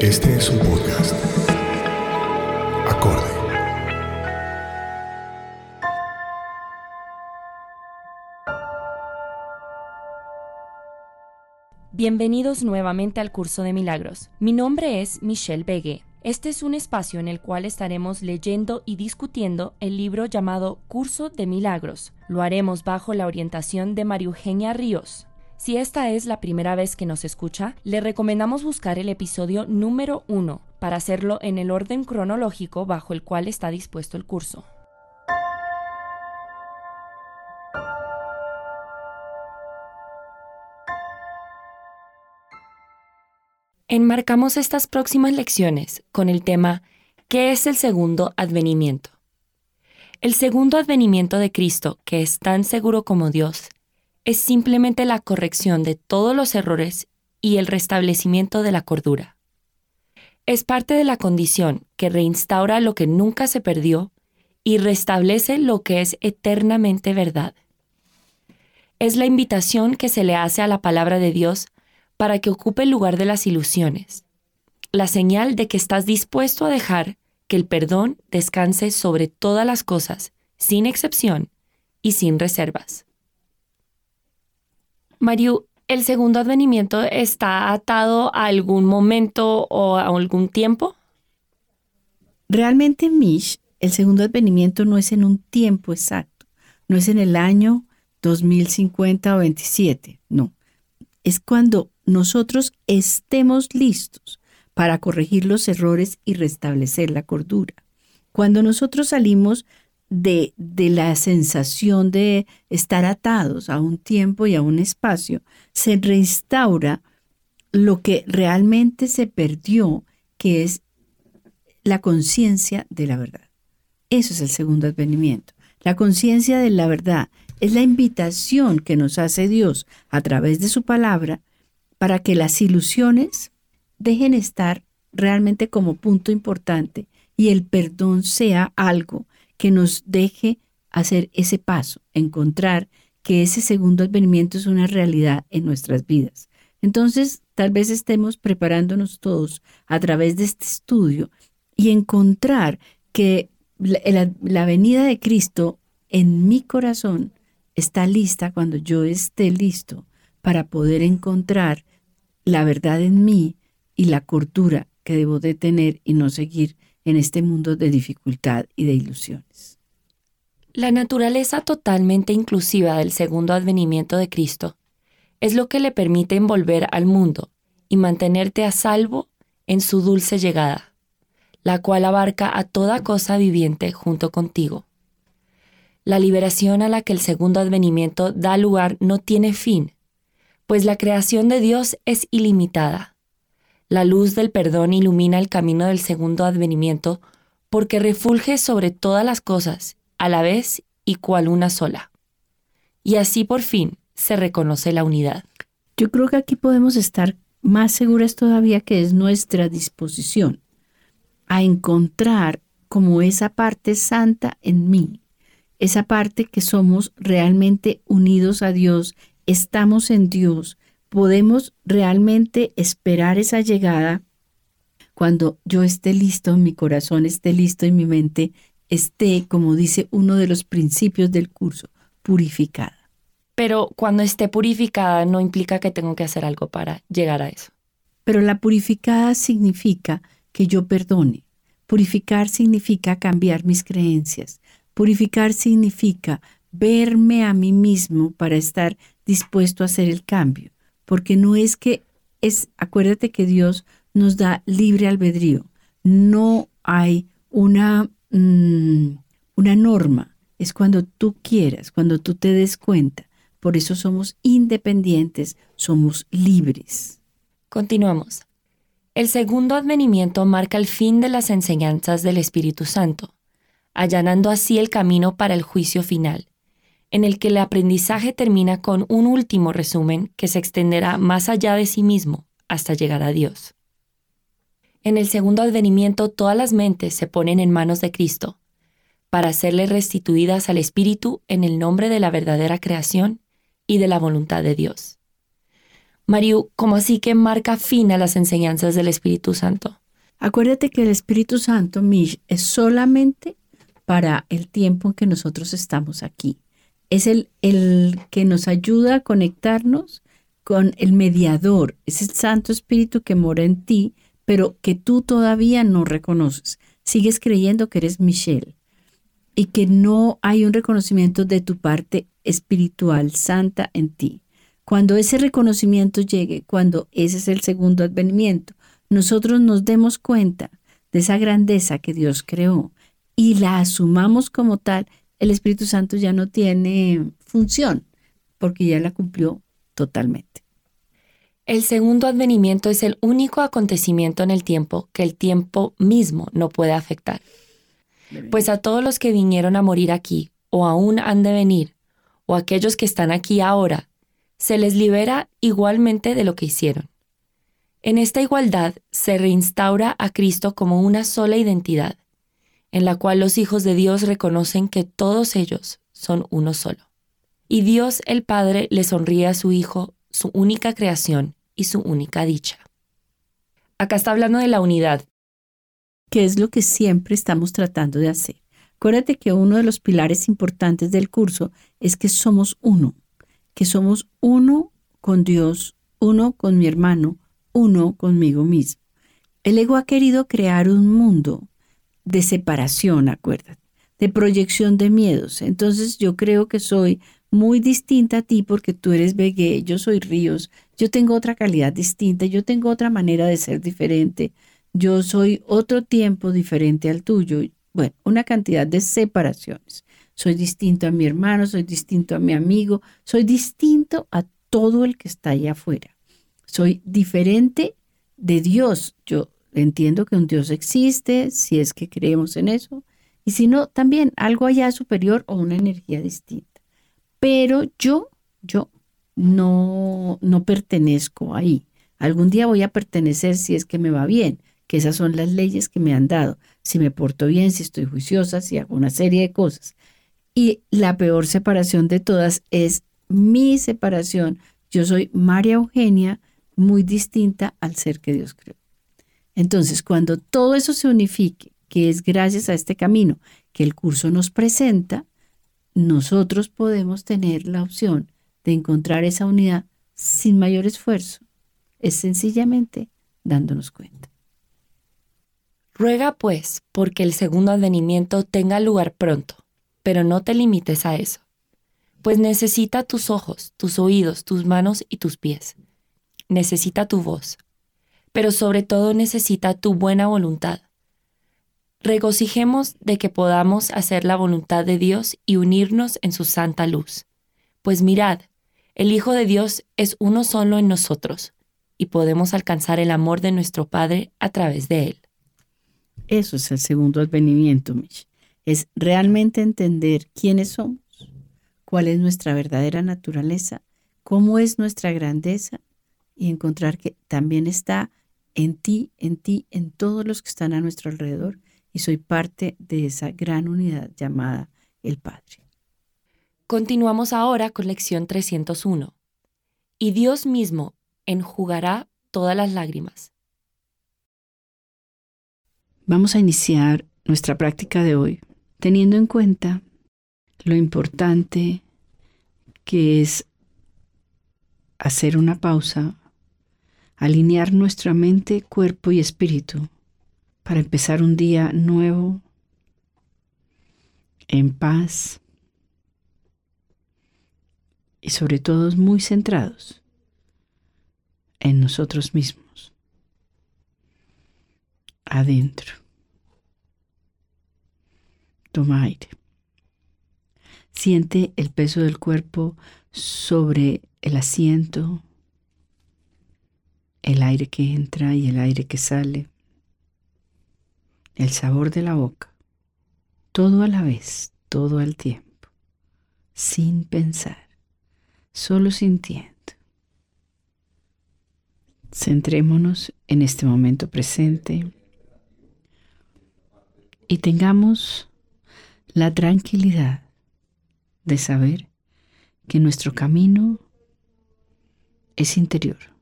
Este es un podcast. Acorde. Bienvenidos nuevamente al curso de milagros. Mi nombre es Michelle Begue. Este es un espacio en el cual estaremos leyendo y discutiendo el libro llamado Curso de Milagros. Lo haremos bajo la orientación de María Eugenia Ríos. Si esta es la primera vez que nos escucha, le recomendamos buscar el episodio número 1 para hacerlo en el orden cronológico bajo el cual está dispuesto el curso. Enmarcamos estas próximas lecciones con el tema ¿Qué es el segundo advenimiento? El segundo advenimiento de Cristo, que es tan seguro como Dios, es simplemente la corrección de todos los errores y el restablecimiento de la cordura. Es parte de la condición que reinstaura lo que nunca se perdió y restablece lo que es eternamente verdad. Es la invitación que se le hace a la palabra de Dios para que ocupe el lugar de las ilusiones, la señal de que estás dispuesto a dejar que el perdón descanse sobre todas las cosas, sin excepción y sin reservas. Mariu, ¿el segundo advenimiento está atado a algún momento o a algún tiempo? Realmente, Mish, el segundo advenimiento no es en un tiempo exacto, no es en el año 2050 o 27, no. Es cuando nosotros estemos listos para corregir los errores y restablecer la cordura. Cuando nosotros salimos de, de, la sensación de estar atados a un tiempo y a un espacio, se reinstaura lo que realmente se perdió, que es la conciencia de la verdad. Eso es el segundo advenimiento. La conciencia de la verdad es la invitación que nos hace Dios a través de su palabra para que las ilusiones dejen estar realmente como punto importante y el perdón sea algo que nos deje hacer ese paso, encontrar que ese segundo advenimiento es una realidad en nuestras vidas. Entonces, tal vez estemos preparándonos todos a través de este estudio y encontrar que la, venida de Cristo en mi corazón está lista cuando yo esté listo para poder encontrar la verdad en mí y la cordura que debo de tener y no seguir en este mundo de dificultad y de ilusiones. La naturaleza totalmente inclusiva del segundo advenimiento de Cristo es lo que le permite envolver al mundo y mantenerte a salvo en su dulce llegada, la cual abarca a toda cosa viviente junto contigo. La liberación a la que el segundo advenimiento da lugar no tiene fin, pues la creación de Dios es ilimitada. La luz del perdón ilumina el camino del segundo advenimiento porque refulge sobre todas las cosas, a la vez y cual una sola. Y así por fin se reconoce la unidad. Yo creo que aquí podemos estar más seguras todavía que es nuestra disposición a encontrar como esa parte santa en mí, esa parte que somos realmente unidos a Dios estamos en Dios, podemos realmente esperar esa llegada cuando yo esté listo, mi corazón esté listo y mi mente esté, como dice uno de los principios del curso, purificada. pero cuando esté purificada no implica que tengo que hacer algo para llegar a eso. Pero la purificada significa que yo perdone. Purificar significa cambiar mis creencias. Purificar significa verme a mí mismo para estar dispuesto a hacer el cambio. Porque no es que es, acuérdate que Dios nos da libre albedrío. No hay una, mm, una norma. Es cuando tú quieras, cuando tú te des cuenta. Por eso somos independientes, somos libres. Continuamos. El segundo advenimiento marca el fin de las enseñanzas del Espíritu Santo, allanando así el camino para el juicio final, en el que el aprendizaje termina con un último resumen que se extenderá más allá de sí mismo hasta llegar a Dios. En el segundo advenimiento todas las mentes se ponen en manos de Cristo, para serle restituidas al Espíritu en el nombre de la verdadera creación y de la voluntad de Dios. Mariu, ¿cómo así que marca fin a las enseñanzas del Espíritu Santo? Acuérdate que el Espíritu Santo, Mish, es solamente para el tiempo en que nosotros estamos aquí. Es el, el que nos ayuda a conectarnos con el mediador, es el Santo Espíritu que mora en ti, pero que tú todavía no reconoces. Sigues creyendo que eres Michelle y que no hay un reconocimiento de tu parte espiritual santa en ti. Cuando ese reconocimiento llegue, cuando ese es el segundo advenimiento, nosotros nos demos cuenta de esa grandeza que Dios creó y la asumamos como tal, el Espíritu Santo ya no tiene función porque ya la cumplió totalmente. El segundo advenimiento es el único acontecimiento en el tiempo que el tiempo mismo no puede afectar. Pues a todos los que vinieron a morir aquí o aún han de venir, o aquellos que están aquí ahora, se les libera igualmente de lo que hicieron. En esta igualdad se reinstaura a Cristo como una sola identidad, en la cual los hijos de Dios reconocen que todos ellos son uno solo. Y Dios el Padre le sonríe a su Hijo, su única creación y su única dicha. Acá está hablando de la unidad. Que es lo que siempre estamos tratando de hacer. Acuérdate que uno de los pilares importantes del curso es que somos uno, que somos uno con Dios, uno con mi hermano, uno conmigo mismo. El ego ha querido crear un mundo de separación, acuérdate, de proyección de miedos. Entonces yo creo que soy muy distinta a ti porque tú eres Begué, yo soy Ríos, yo tengo otra calidad distinta, yo tengo otra manera de ser diferente, yo soy otro tiempo diferente al tuyo, bueno, una cantidad de separaciones. Soy distinto a mi hermano, soy distinto a mi amigo, soy distinto a todo el que está allá afuera. Soy diferente de Dios. Yo entiendo que un Dios existe, si es que creemos en eso, y si no, también algo allá superior o una energía distinta. Pero yo, yo no, no pertenezco ahí. Algún día voy a pertenecer si es que me va bien, que esas son las leyes que me han dado, si me porto bien, si estoy juiciosa, si hago una serie de cosas. Y la peor separación de todas es mi separación. Yo soy María Eugenia, muy distinta al ser que Dios creó. Entonces, cuando todo eso se unifique, que es gracias a este camino que el curso nos presenta, nosotros podemos tener la opción de encontrar esa unidad sin mayor esfuerzo. Es sencillamente dándonos cuenta. Ruega pues porque el segundo advenimiento tenga lugar pronto, pero no te limites a eso, pues necesita tus ojos, tus oídos, tus manos y tus pies. Necesita tu voz, pero sobre todo necesita tu buena voluntad. Regocijemos de que podamos hacer la voluntad de Dios y unirnos en su santa luz. Pues mirad, el Hijo de Dios es uno solo en nosotros, y podemos alcanzar el amor de nuestro Padre a través de él. Eso es el segundo advenimiento, Mish. Es realmente entender quiénes somos, cuál es nuestra verdadera naturaleza, cómo es nuestra grandeza y encontrar que también está en ti, en ti, en todos los que están a nuestro alrededor y soy parte de esa gran unidad llamada el Padre. Continuamos ahora con lección 301. Y Dios mismo enjugará todas las lágrimas. Vamos a iniciar nuestra práctica de hoy teniendo en cuenta lo importante que es hacer una pausa, alinear nuestra mente, cuerpo y espíritu para empezar un día nuevo, en paz y sobre todo muy centrados en nosotros mismos, adentro. Toma aire. Siente el peso del cuerpo sobre el asiento, el aire que entra y el aire que sale, el sabor de la boca, todo a la vez, todo al tiempo, sin pensar, solo sintiendo. Centrémonos en este momento presente y tengamos la tranquilidad de saber que nuestro camino es interior,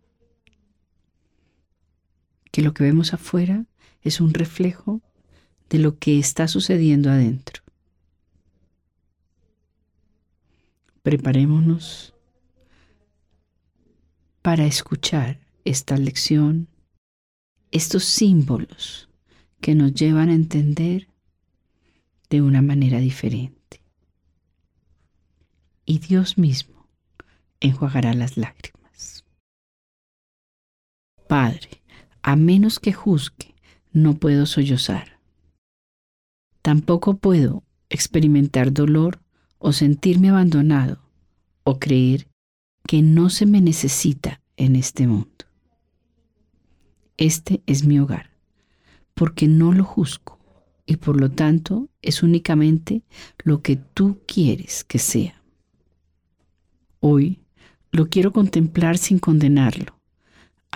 que lo que vemos afuera es un reflejo de lo que está sucediendo adentro. Preparémonos para escuchar esta lección, estos símbolos que nos llevan a entender de una manera diferente. Y Dios mismo enjuagará las lágrimas. Padre, a menos que juzgue, no puedo sollozar. Tampoco puedo experimentar dolor o sentirme abandonado o creer que no se me necesita en este mundo. Este es mi hogar, porque no lo juzgo y por lo tanto es únicamente lo que tú quieres que sea. Hoy lo quiero contemplar sin condenarlo,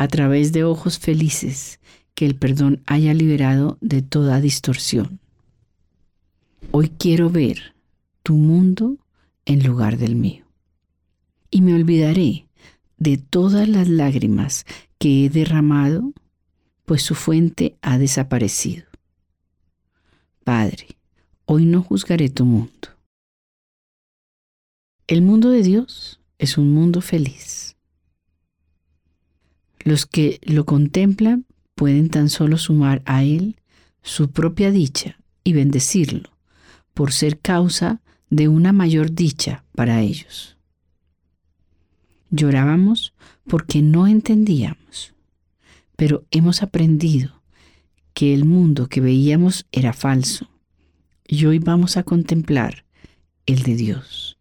a través de ojos felices que el perdón haya liberado de toda distorsión. Hoy quiero ver tu mundo en lugar del mío. Y me olvidaré de todas las lágrimas que he derramado pues su fuente ha desaparecido. Padre, hoy no juzgaré tu mundo. El mundo de Dios es un mundo feliz. Los que lo contemplan pueden tan solo sumar a Él su propia dicha y bendecirlo por ser causa de una mayor dicha para ellos. Llorábamos porque no entendíamos pero hemos aprendido que el mundo que veíamos era falso y hoy vamos a contemplar el de Dios.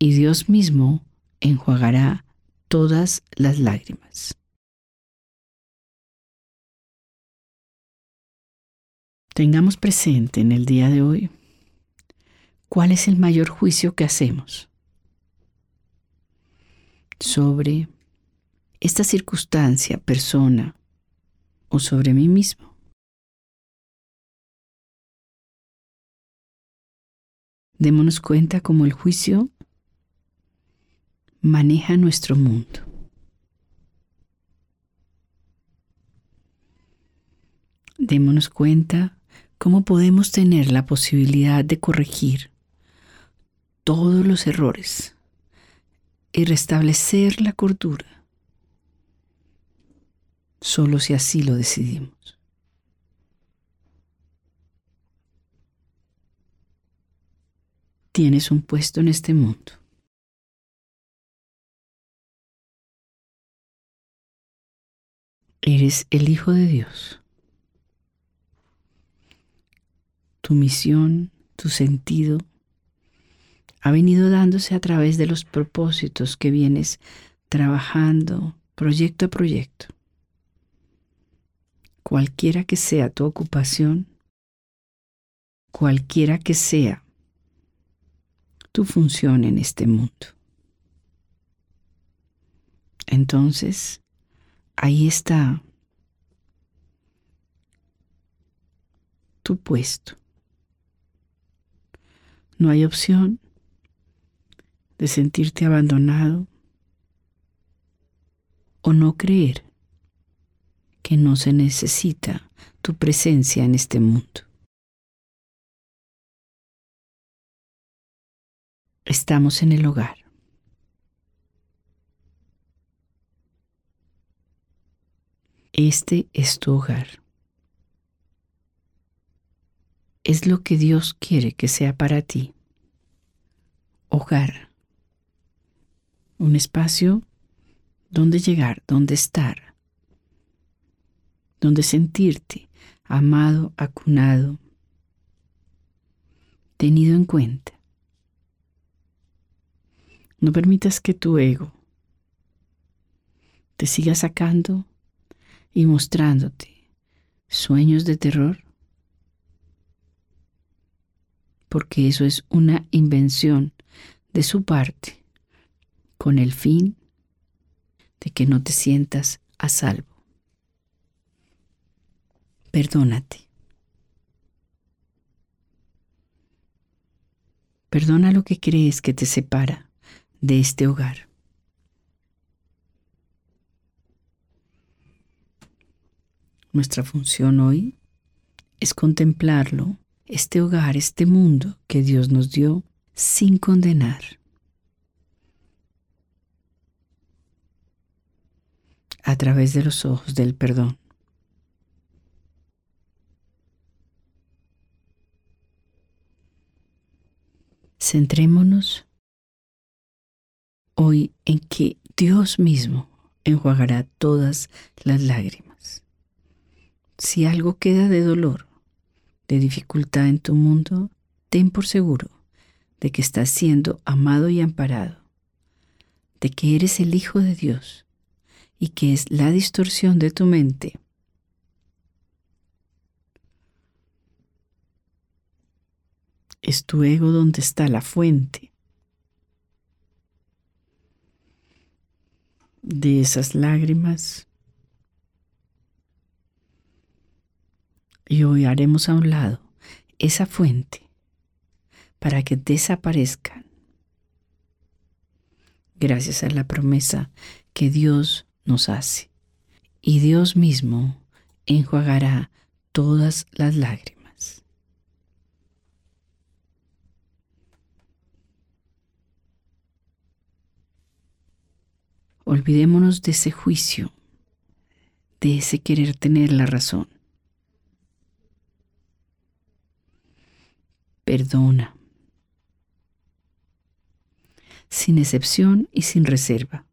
Y Dios mismo enjuagará todas las lágrimas. Tengamos presente en el día de hoy cuál es el mayor juicio que hacemos sobre esta circunstancia, persona o sobre mí mismo. Démonos cuenta cómo el juicio maneja nuestro mundo. Démonos cuenta cómo podemos tener la posibilidad de corregir todos los errores y restablecer la cordura solo si así lo decidimos. Tienes un puesto en este mundo. Eres el Hijo de Dios. Tu misión, tu sentido, ha venido dándose a través de los propósitos que vienes trabajando proyecto a proyecto cualquiera que sea tu ocupación, cualquiera que sea tu función en este mundo. Entonces, ahí está tu puesto. No hay opción de sentirte abandonado o no creer que no se necesita tu presencia en este mundo. estamos en el hogar. Este es tu hogar. Es lo que Dios quiere que sea para ti. Hogar. Un espacio donde llegar, donde estar, donde sentirte amado, acunado, tenido en cuenta. No permitas que tu ego te siga sacando y mostrándote sueños de terror, porque eso es una invención de su parte con el fin de que no te sientas a salvo. Perdónate. Perdona lo que crees que te separa de este hogar. Nuestra función hoy es contemplarlo, este hogar, este mundo que Dios nos dio, sin condenar. a través de los ojos del perdón. Centrémonos hoy en que Dios mismo enjuagará todas las lágrimas. Si algo queda de dolor, de dificultad en tu mundo, ten por seguro de que estás siendo amado y amparado, de que eres el Hijo de Dios y que es la distorsión de tu mente. Es tu ego donde está la fuente de esas lágrimas. Y hoy haremos a un lado esa fuente para que desaparezcan. Gracias a la promesa que Dios nos hace. Y Dios mismo enjuagará todas las lágrimas. Olvidémonos de ese juicio, de ese querer tener la razón. Perdona, sin excepción y sin reserva.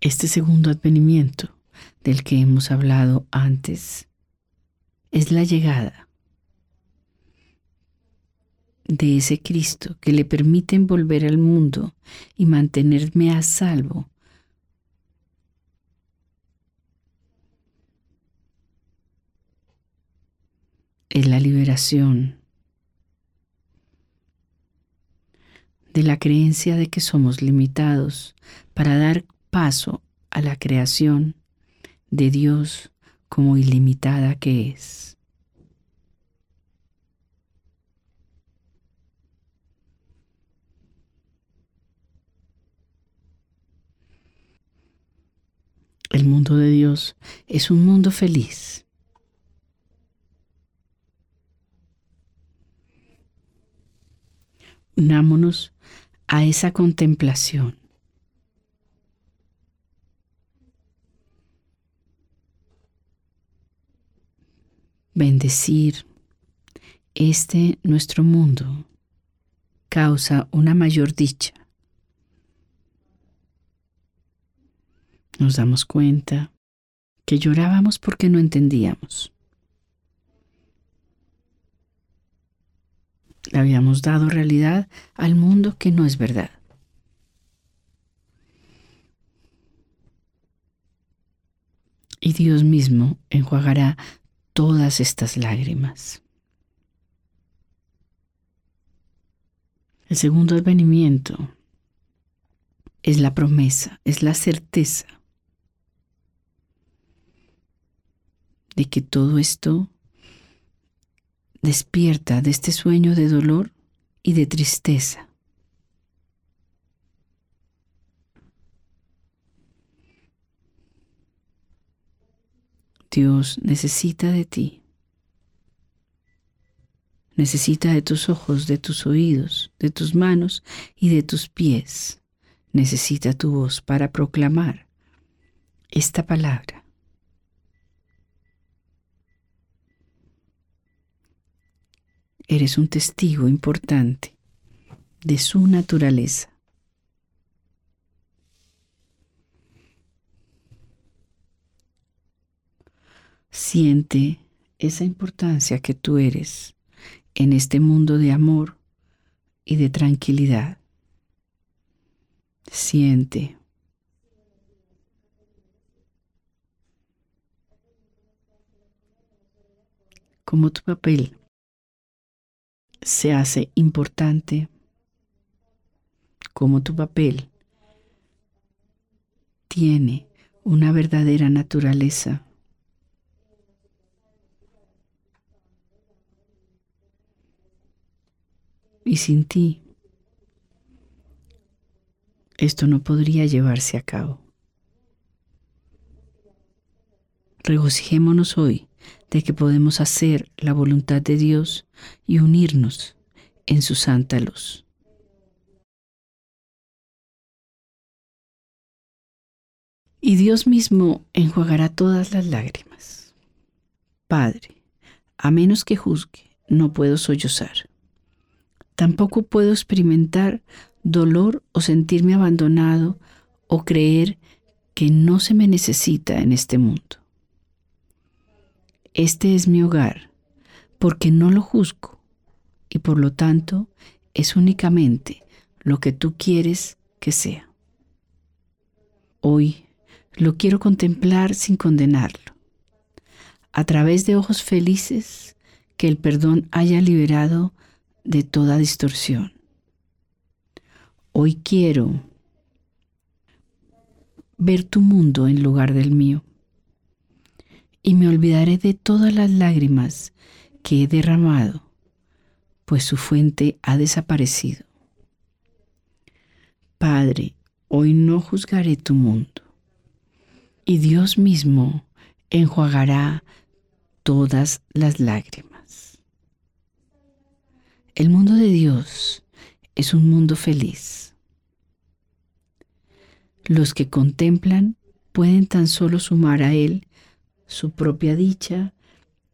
Este segundo advenimiento del que hemos hablado antes es la llegada de ese Cristo que le permite envolver al mundo y mantenerme a salvo. Es la liberación de la creencia de que somos limitados para dar paso a la creación de Dios como ilimitada que es. El mundo de Dios es un mundo feliz. Unámonos a esa contemplación bendecir este nuestro mundo causa una mayor dicha. Nos damos cuenta que llorábamos porque no entendíamos. Le habíamos dado realidad al mundo que no es verdad. Y Dios mismo enjuagará todas estas lágrimas. El segundo advenimiento es la promesa, es la certeza de que todo esto despierta de este sueño de dolor y de tristeza. Dios necesita de ti. Necesita de tus ojos, de tus oídos, de tus manos y de tus pies. Necesita tu voz para proclamar esta palabra. Eres un testigo importante de su naturaleza. Siente esa importancia que tú eres en este mundo de amor y de tranquilidad. Siente. Como tu papel se hace importante, como tu papel tiene una verdadera naturaleza y sin ti esto no podría llevarse a cabo. Regocijémonos hoy de que podemos hacer la voluntad de Dios y unirnos en su santa luz. Y Dios mismo enjuagará todas las lágrimas. Padre, a menos que juzgue, no puedo sollozar. Tampoco puedo experimentar dolor o sentirme abandonado o creer que no se me necesita en este mundo. Este es mi hogar porque no lo juzgo y por lo tanto es únicamente lo que tú quieres que sea. Hoy lo quiero contemplar sin condenarlo. A través de ojos felices que el perdón haya liberado de toda distorsión. Hoy quiero ver tu mundo en lugar del mío y me olvidaré de todas las lágrimas que he derramado, pues su fuente ha desaparecido. Padre, hoy no juzgaré tu mundo, y Dios mismo enjuagará todas las lágrimas. El mundo de Dios es un mundo feliz. Los que contemplan pueden tan solo sumar a Él su propia dicha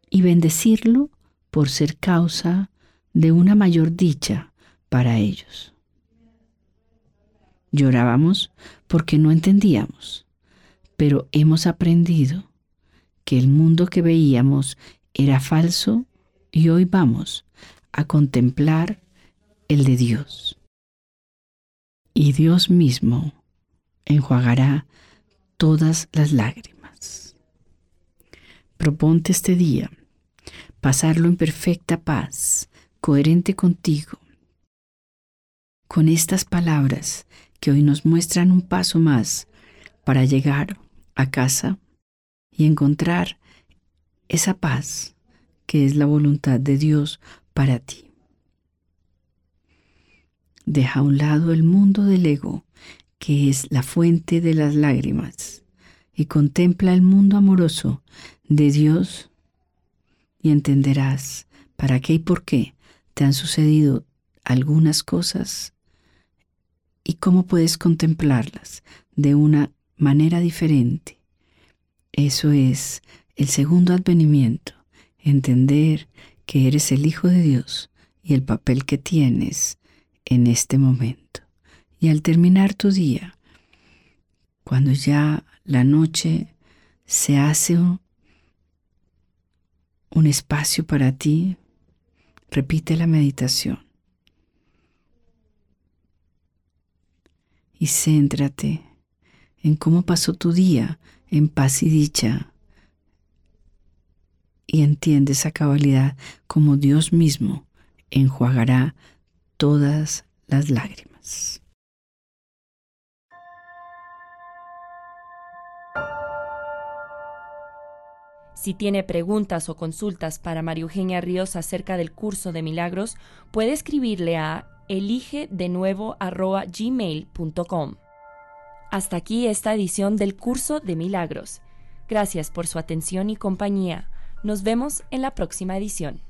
y bendecirlo por ser causa de una mayor dicha para ellos. Llorábamos porque no entendíamos, pero hemos aprendido que el mundo que veíamos era falso y hoy vamos a contemplar el de Dios. Y Dios mismo enjuagará todas las lágrimas. Proponte este día pasarlo en perfecta paz, coherente contigo, con estas palabras que hoy nos muestran un paso más para llegar a casa y encontrar esa paz que es la voluntad de Dios para ti. Deja a un lado el mundo del ego, que es la fuente de las lágrimas, y contempla el mundo amoroso de Dios y entenderás para qué y por qué te han sucedido algunas cosas y cómo puedes contemplarlas de una manera diferente. Eso es el segundo advenimiento, entender que eres el Hijo de Dios y el papel que tienes en este momento. Y al terminar tu día, cuando ya la noche se hace un, espacio para ti, repite la meditación. Y céntrate en cómo pasó tu día en paz y dicha y entiende esa cabalidad como Dios mismo enjuagará todas las lágrimas. Si tiene preguntas o consultas para María Eugenia Ríos acerca del curso de milagros, puede escribirle a elige de nuevo Hasta aquí esta edición del curso de milagros. Gracias por su atención y compañía. Nos vemos en la próxima edición.